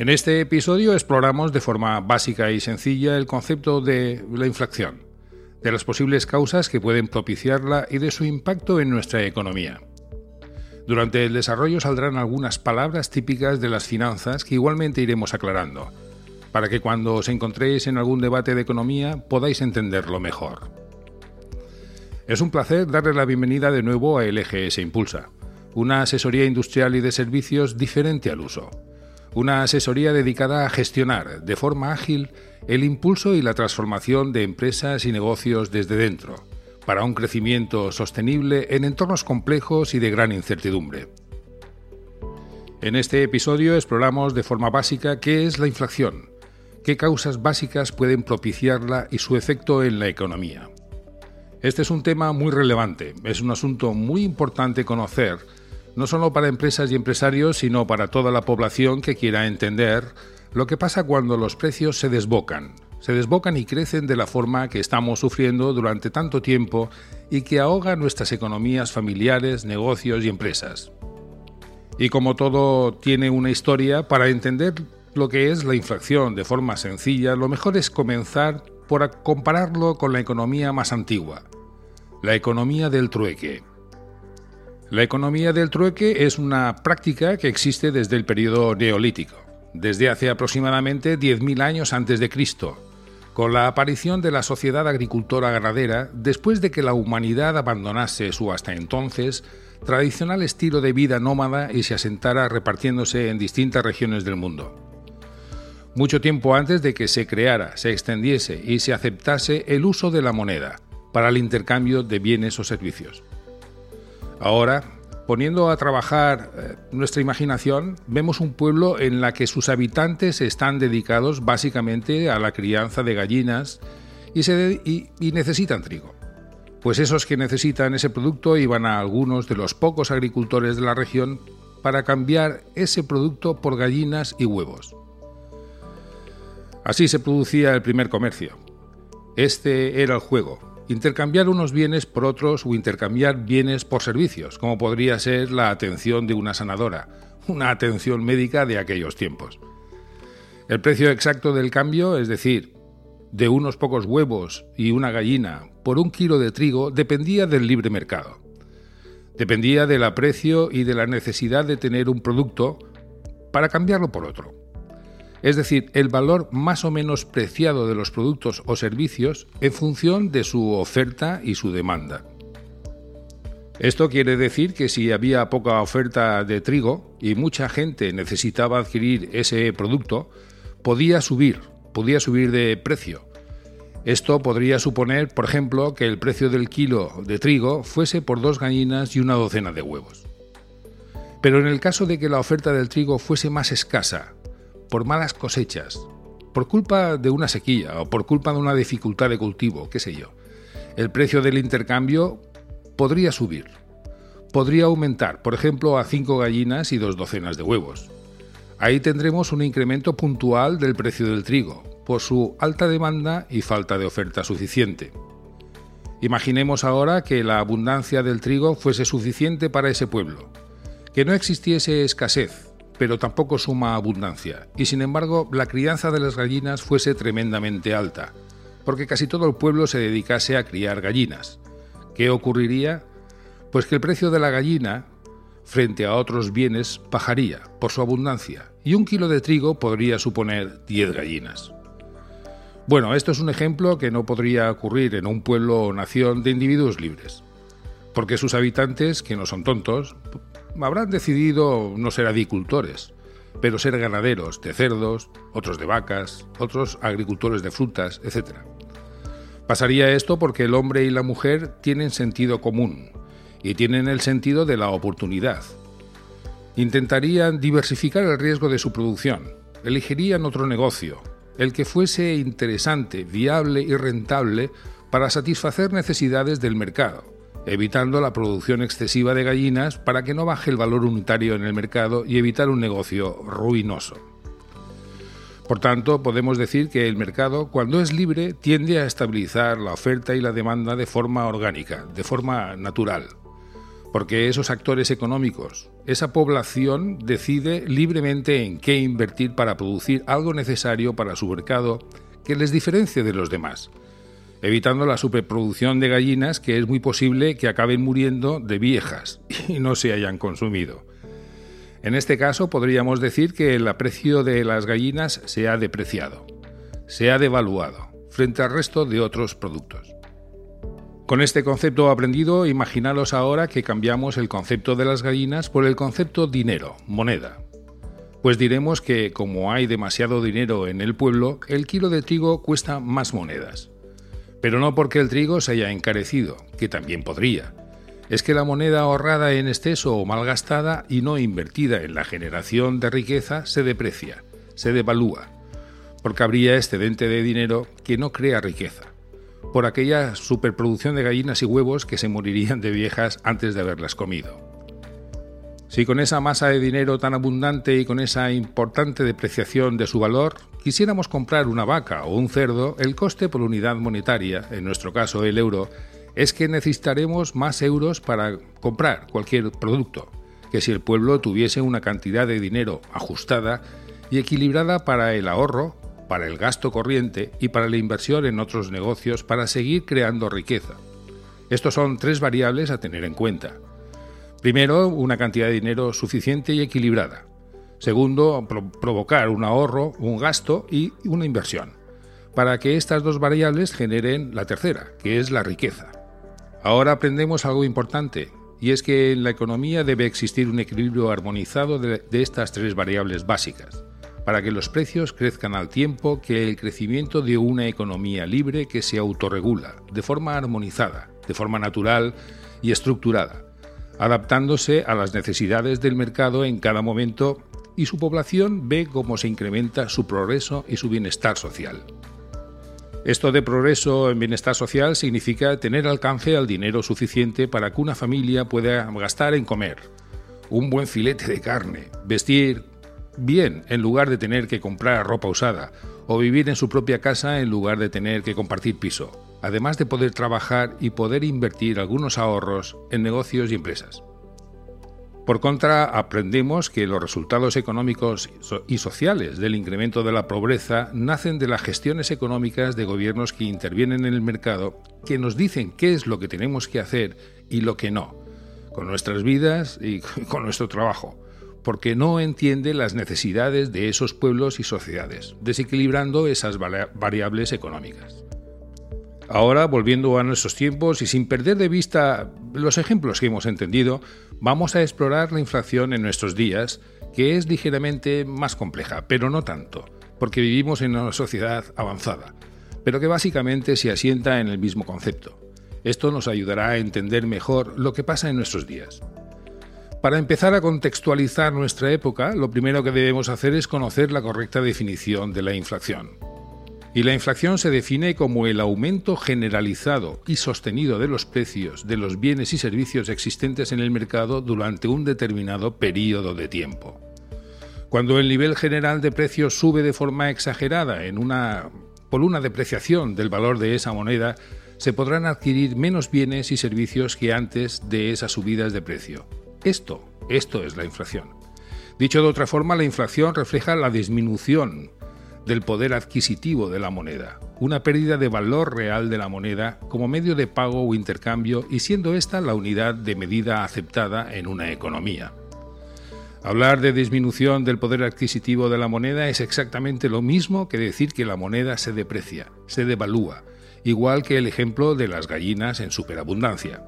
En este episodio exploramos de forma básica y sencilla el concepto de la inflación, de las posibles causas que pueden propiciarla y de su impacto en nuestra economía. Durante el desarrollo saldrán algunas palabras típicas de las finanzas que igualmente iremos aclarando, para que cuando os encontréis en algún debate de economía podáis entenderlo mejor. Es un placer darle la bienvenida de nuevo a LGS Impulsa, una asesoría industrial y de servicios diferente al uso. Una asesoría dedicada a gestionar de forma ágil el impulso y la transformación de empresas y negocios desde dentro, para un crecimiento sostenible en entornos complejos y de gran incertidumbre. En este episodio exploramos de forma básica qué es la inflación, qué causas básicas pueden propiciarla y su efecto en la economía. Este es un tema muy relevante, es un asunto muy importante conocer, no solo para empresas y empresarios, sino para toda la población que quiera entender lo que pasa cuando los precios se desbocan, se desbocan y crecen de la forma que estamos sufriendo durante tanto tiempo y que ahoga nuestras economías familiares, negocios y empresas. Y como todo tiene una historia, para entender lo que es la inflación de forma sencilla, lo mejor es comenzar por compararlo con la economía más antigua, la economía del trueque. La economía del trueque es una práctica que existe desde el periodo neolítico, desde hace aproximadamente 10.000 años antes de Cristo, con la aparición de la sociedad agricultora ganadera después de que la humanidad abandonase su hasta entonces tradicional estilo de vida nómada y se asentara repartiéndose en distintas regiones del mundo mucho tiempo antes de que se creara, se extendiese y se aceptase el uso de la moneda para el intercambio de bienes o servicios. Ahora, poniendo a trabajar eh, nuestra imaginación, vemos un pueblo en la que sus habitantes están dedicados básicamente a la crianza de gallinas y, y necesitan trigo. Pues esos que necesitan ese producto iban a algunos de los pocos agricultores de la región para cambiar ese producto por gallinas y huevos. Así se producía el primer comercio. Este era el juego, intercambiar unos bienes por otros o intercambiar bienes por servicios, como podría ser la atención de una sanadora, una atención médica de aquellos tiempos. El precio exacto del cambio, es decir, de unos pocos huevos y una gallina por un kilo de trigo, dependía del libre mercado. Dependía del aprecio y de la necesidad de tener un producto para cambiarlo por otro es decir, el valor más o menos preciado de los productos o servicios en función de su oferta y su demanda. Esto quiere decir que si había poca oferta de trigo y mucha gente necesitaba adquirir ese producto, podía subir, podía subir de precio. Esto podría suponer, por ejemplo, que el precio del kilo de trigo fuese por dos gallinas y una docena de huevos. Pero en el caso de que la oferta del trigo fuese más escasa por malas cosechas, por culpa de una sequía o por culpa de una dificultad de cultivo, qué sé yo, el precio del intercambio podría subir. Podría aumentar, por ejemplo, a cinco gallinas y dos docenas de huevos. Ahí tendremos un incremento puntual del precio del trigo, por su alta demanda y falta de oferta suficiente. Imaginemos ahora que la abundancia del trigo fuese suficiente para ese pueblo, que no existiese escasez, pero tampoco suma abundancia, y sin embargo la crianza de las gallinas fuese tremendamente alta, porque casi todo el pueblo se dedicase a criar gallinas. ¿Qué ocurriría? Pues que el precio de la gallina, frente a otros bienes, bajaría por su abundancia, y un kilo de trigo podría suponer 10 gallinas. Bueno, esto es un ejemplo que no podría ocurrir en un pueblo o nación de individuos libres, porque sus habitantes, que no son tontos, habrán decidido no ser agricultores, pero ser ganaderos de cerdos, otros de vacas, otros agricultores de frutas, etc. Pasaría esto porque el hombre y la mujer tienen sentido común y tienen el sentido de la oportunidad. Intentarían diversificar el riesgo de su producción, elegirían otro negocio, el que fuese interesante, viable y rentable para satisfacer necesidades del mercado evitando la producción excesiva de gallinas para que no baje el valor unitario en el mercado y evitar un negocio ruinoso. Por tanto, podemos decir que el mercado, cuando es libre, tiende a estabilizar la oferta y la demanda de forma orgánica, de forma natural. porque esos actores económicos, esa población decide libremente en qué invertir para producir algo necesario para su mercado que les diferencie de los demás, evitando la superproducción de gallinas que es muy posible que acaben muriendo de viejas y no se hayan consumido. En este caso podríamos decir que el aprecio de las gallinas se ha depreciado, se ha devaluado frente al resto de otros productos. Con este concepto aprendido, imaginaros ahora que cambiamos el concepto de las gallinas por el concepto dinero, moneda. Pues diremos que como hay demasiado dinero en el pueblo, el kilo de trigo cuesta más monedas. Pero no porque el trigo se haya encarecido, que también podría. Es que la moneda ahorrada en exceso o malgastada y no invertida en la generación de riqueza se deprecia, se devalúa, porque habría excedente de dinero que no crea riqueza por aquella superproducción de gallinas y huevos que se morirían de viejas antes de haberlas comido. Si con esa masa de dinero tan abundante y con esa importante depreciación de su valor quisiéramos comprar una vaca o un cerdo, el coste por unidad monetaria, en nuestro caso el euro, es que necesitaremos más euros para comprar cualquier producto, que si el pueblo tuviese una cantidad de dinero ajustada y equilibrada para el ahorro, para el gasto corriente y para la inversión en otros negocios para seguir creando riqueza. Estos son tres variables a tener en cuenta. Primero, una cantidad de dinero suficiente y equilibrada. Segundo, provocar un ahorro, un gasto y una inversión, para que estas dos variables generen la tercera, que es la riqueza. Ahora aprendemos algo importante, y es que en la economía debe existir un equilibrio armonizado de, de estas tres variables básicas para que los precios crezcan al tiempo que el crecimiento de una economía libre que se autorregula, de forma armonizada, de forma natural y estructurada, adaptándose a las necesidades del mercado en cada momento y su población ve cómo se incrementa su progreso y su bienestar social. Esto de progreso en bienestar social significa tener alcance al dinero suficiente para que una familia pueda gastar en comer, un buen filete de carne, vestir, bien en lugar de tener que comprar ropa usada o vivir en su propia casa en lugar de tener que compartir piso, además de poder trabajar y poder invertir algunos ahorros en negocios y empresas. Por contra, aprendemos que los resultados económicos y sociales del incremento de la pobreza nacen de las gestiones económicas de gobiernos que intervienen en el mercado, que nos dicen qué es lo que tenemos que hacer y lo que no, con nuestras vidas y con nuestro trabajo porque no entiende las necesidades de esos pueblos y sociedades, desequilibrando esas variables económicas. Ahora, volviendo a nuestros tiempos y sin perder de vista los ejemplos que hemos entendido, vamos a explorar la inflación en nuestros días, que es ligeramente más compleja, pero no tanto, porque vivimos en una sociedad avanzada, pero que básicamente se asienta en el mismo concepto. Esto nos ayudará a entender mejor lo que pasa en nuestros días. Para empezar a contextualizar nuestra época, lo primero que debemos hacer es conocer la correcta definición de la inflación. Y la inflación se define como el aumento generalizado y sostenido de los precios de los bienes y servicios existentes en el mercado durante un determinado periodo de tiempo. Cuando el nivel general de precios sube de forma exagerada en una, por una depreciación del valor de esa moneda, se podrán adquirir menos bienes y servicios que antes de esas subidas de precio. Esto, esto es la inflación. Dicho de otra forma, la inflación refleja la disminución del poder adquisitivo de la moneda, una pérdida de valor real de la moneda como medio de pago o intercambio y siendo esta la unidad de medida aceptada en una economía. Hablar de disminución del poder adquisitivo de la moneda es exactamente lo mismo que decir que la moneda se deprecia, se devalúa, igual que el ejemplo de las gallinas en superabundancia.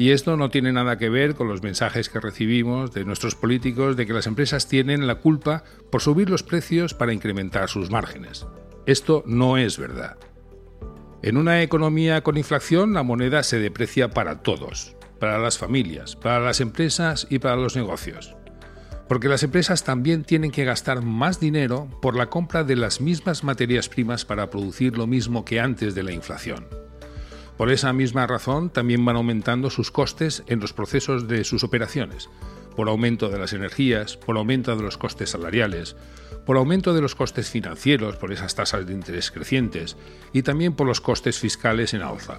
Y esto no tiene nada que ver con los mensajes que recibimos de nuestros políticos de que las empresas tienen la culpa por subir los precios para incrementar sus márgenes. Esto no es verdad. En una economía con inflación, la moneda se deprecia para todos, para las familias, para las empresas y para los negocios. Porque las empresas también tienen que gastar más dinero por la compra de las mismas materias primas para producir lo mismo que antes de la inflación. Por esa misma razón, también van aumentando sus costes en los procesos de sus operaciones, por aumento de las energías, por aumento de los costes salariales, por aumento de los costes financieros, por esas tasas de interés crecientes, y también por los costes fiscales en alza.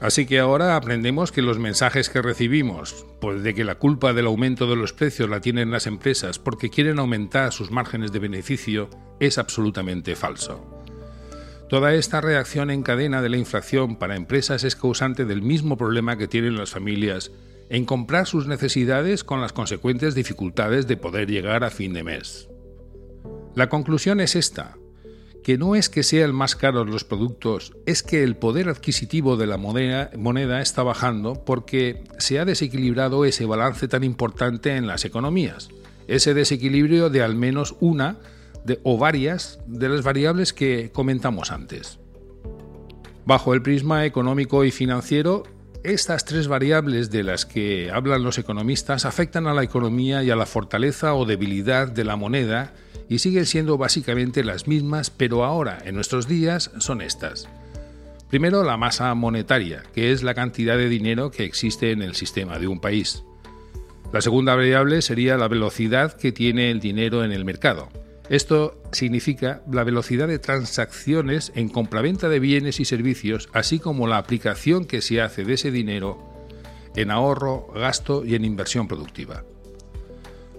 Así que ahora aprendemos que los mensajes que recibimos, pues de que la culpa del aumento de los precios la tienen las empresas porque quieren aumentar sus márgenes de beneficio, es absolutamente falso. Toda esta reacción en cadena de la inflación para empresas es causante del mismo problema que tienen las familias en comprar sus necesidades con las consecuentes dificultades de poder llegar a fin de mes. La conclusión es esta que no es que sean más caros los productos, es que el poder adquisitivo de la moneda, está bajando porque se ha desequilibrado ese balance tan importante en las economías. Ese desequilibrio de al menos una o varias de las variables que comentamos antes. Bajo el prisma económico y financiero, estas tres variables de las que hablan los economistas afectan a la economía y a la fortaleza o debilidad de la moneda y siguen siendo básicamente las mismas, pero ahora, en nuestros días, son estas. Primero, la masa monetaria, que es la cantidad de dinero que existe en el sistema de un país. La segunda variable sería la velocidad que tiene el dinero en el mercado. Esto significa la velocidad de transacciones en compraventa de bienes y servicios, así como la aplicación que se hace de ese dinero en ahorro, gasto y en inversión productiva.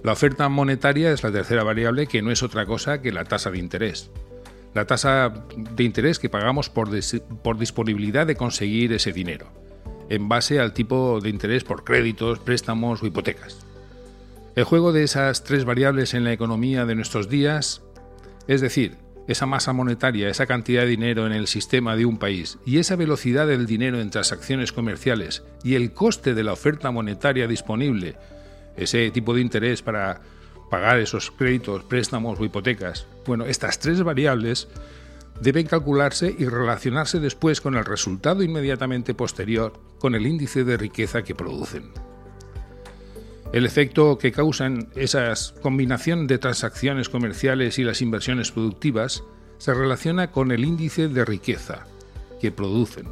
La oferta monetaria es la tercera variable que no es otra cosa que la tasa de interés. La tasa de interés que pagamos por, por disponibilidad de conseguir ese dinero, en base al tipo de interés por créditos, préstamos o hipotecas. El juego de esas tres variables en la economía de nuestros días, es decir, esa masa monetaria, esa cantidad de dinero en el sistema de un país y esa velocidad del dinero en transacciones comerciales y el coste de la oferta monetaria disponible ese tipo de interés para pagar esos créditos, préstamos o hipotecas. Bueno, estas tres variables deben calcularse y relacionarse después con el resultado inmediatamente posterior, con el índice de riqueza que producen. El efecto que causan esas combinación de transacciones comerciales y las inversiones productivas se relaciona con el índice de riqueza que producen,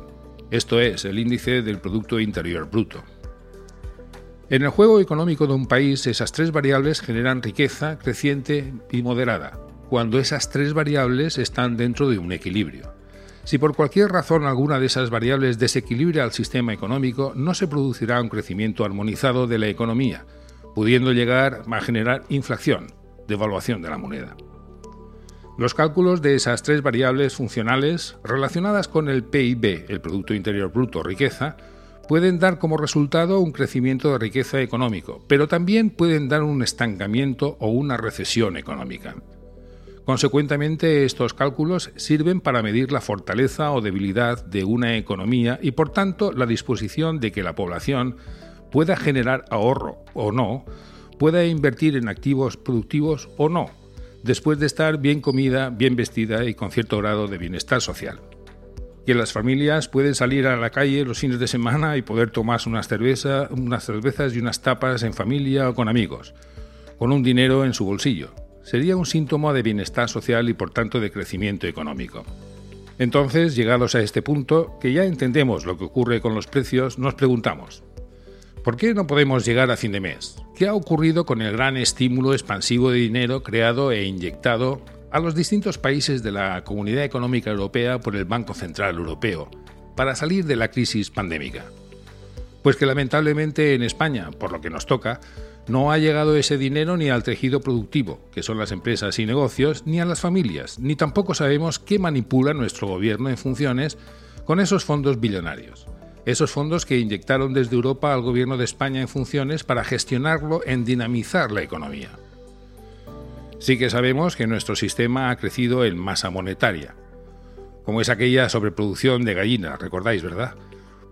esto es, el índice del Producto Interior Bruto. En el juego económico de un país, esas tres variables generan riqueza creciente y moderada, cuando esas tres variables están dentro de un equilibrio. Si por cualquier razón alguna de esas variables desequilibra al sistema económico, no se producirá un crecimiento armonizado de la economía, pudiendo llegar a generar inflación, devaluación de la moneda. Los cálculos de esas tres variables funcionales relacionadas con el PIB, el Producto Interior Bruto, riqueza, pueden dar como resultado un crecimiento de riqueza económico, pero también pueden dar un estancamiento o una recesión económica. Consecuentemente, estos cálculos sirven para medir la fortaleza o debilidad de una economía y, por tanto, la disposición de que la población pueda generar ahorro o no, pueda invertir en activos productivos o no, después de estar bien comida, bien vestida y con cierto grado de bienestar social que las familias pueden salir a la calle los fines de semana y poder tomarse unas, unas cervezas y unas tapas en familia o con amigos, con un dinero en su bolsillo. Sería un síntoma de bienestar social y por tanto de crecimiento económico. Entonces, llegados a este punto, que ya entendemos lo que ocurre con los precios, nos preguntamos, ¿por qué no podemos llegar a fin de mes? ¿Qué ha ocurrido con el gran estímulo expansivo de dinero creado e inyectado a los distintos países de la Comunidad Económica Europea por el Banco Central Europeo para salir de la crisis pandémica. Pues que lamentablemente en España, por lo que nos toca, no ha llegado ese dinero ni al tejido productivo, que son las empresas y negocios, ni a las familias, ni tampoco sabemos qué manipula nuestro gobierno en funciones con esos fondos billonarios. Esos fondos que inyectaron desde Europa al gobierno de España en funciones para gestionarlo en dinamizar la economía. Sí que sabemos que nuestro sistema ha crecido en masa monetaria, como es aquella sobreproducción de gallinas, recordáis, ¿verdad?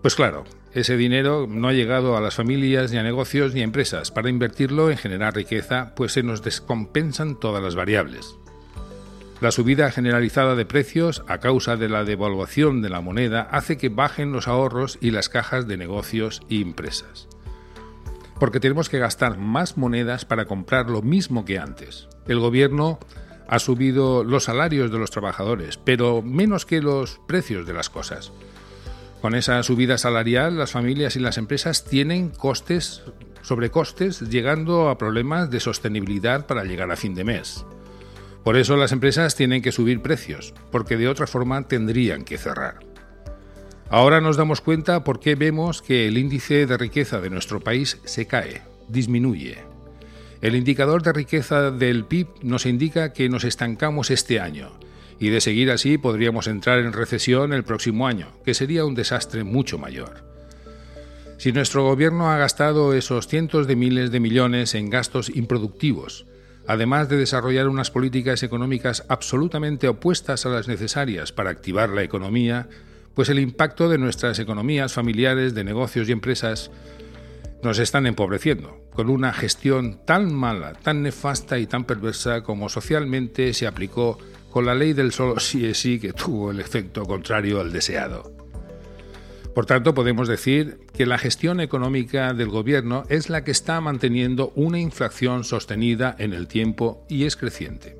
Pues claro, ese dinero no ha llegado a las familias, ni a negocios, ni a empresas para invertirlo en generar riqueza, pues se nos descompensan todas las variables. La subida generalizada de precios a causa de la devaluación de la moneda hace que bajen los ahorros y las cajas de negocios y empresas porque tenemos que gastar más monedas para comprar lo mismo que antes. El gobierno ha subido los salarios de los trabajadores, pero menos que los precios de las cosas. Con esa subida salarial, las familias y las empresas tienen costes, sobrecostes, llegando a problemas de sostenibilidad para llegar a fin de mes. Por eso las empresas tienen que subir precios, porque de otra forma tendrían que cerrar. Ahora nos damos cuenta por qué vemos que el índice de riqueza de nuestro país se cae, disminuye. El indicador de riqueza del PIB nos indica que nos estancamos este año y de seguir así podríamos entrar en recesión el próximo año, que sería un desastre mucho mayor. Si nuestro gobierno ha gastado esos cientos de miles de millones en gastos improductivos, además de desarrollar unas políticas económicas absolutamente opuestas a las necesarias para activar la economía, pues el impacto de nuestras economías familiares, de negocios y empresas nos están empobreciendo, con una gestión tan mala, tan nefasta y tan perversa como socialmente se aplicó con la ley del solo sí es sí que tuvo el efecto contrario al deseado. Por tanto, podemos decir que la gestión económica del gobierno es la que está manteniendo una inflación sostenida en el tiempo y es creciente.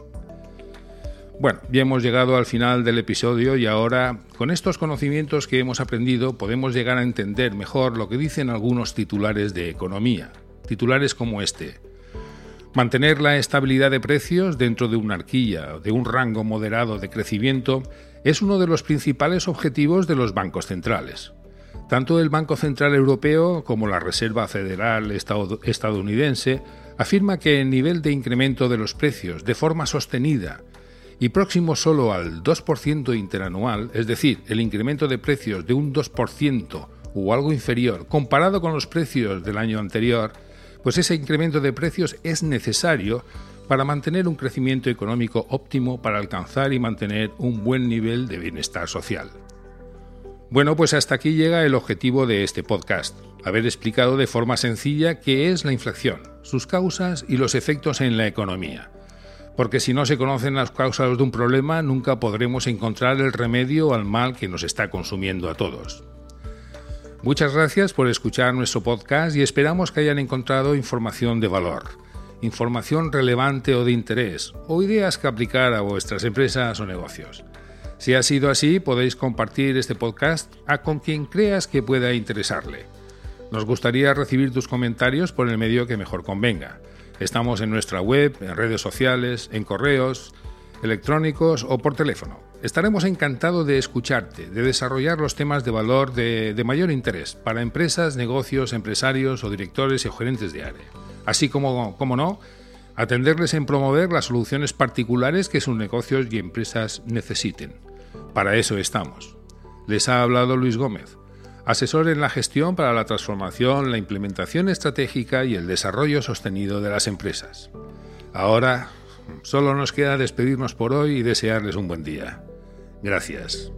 Bueno, ya hemos llegado al final del episodio y ahora, con estos conocimientos que hemos aprendido, podemos llegar a entender mejor lo que dicen algunos titulares de economía. Titulares como este. Mantener la estabilidad de precios dentro de una arquilla, de un rango moderado de crecimiento, es uno de los principales objetivos de los bancos centrales. Tanto el Banco Central Europeo como la Reserva Federal estadounidense afirma que el nivel de incremento de los precios de forma sostenida y próximo solo al 2% interanual, es decir, el incremento de precios de un 2% o algo inferior comparado con los precios del año anterior, pues ese incremento de precios es necesario para mantener un crecimiento económico óptimo para alcanzar y mantener un buen nivel de bienestar social. Bueno, pues hasta aquí llega el objetivo de este podcast, haber explicado de forma sencilla qué es la inflación, sus causas y los efectos en la economía porque si no se conocen las causas de un problema nunca podremos encontrar el remedio al mal que nos está consumiendo a todos. Muchas gracias por escuchar nuestro podcast y esperamos que hayan encontrado información de valor, información relevante o de interés, o ideas que aplicar a vuestras empresas o negocios. Si ha sido así, podéis compartir este podcast a con quien creas que pueda interesarle. Nos gustaría recibir tus comentarios por el medio que mejor convenga. Estamos en nuestra web, en redes sociales, en correos electrónicos o por teléfono. Estaremos encantados de escucharte, de desarrollar los temas de valor de, mayor interés para empresas, negocios, empresarios o directores y gerentes de área. Así como, como no, atenderles en promover las soluciones particulares que sus negocios y empresas necesiten. Para eso estamos. Les ha hablado Luis Gómez asesor en la gestión para la transformación, la implementación estratégica y el desarrollo sostenido de las empresas. Ahora, solo nos queda despedirnos por hoy y desearles un buen día. Gracias.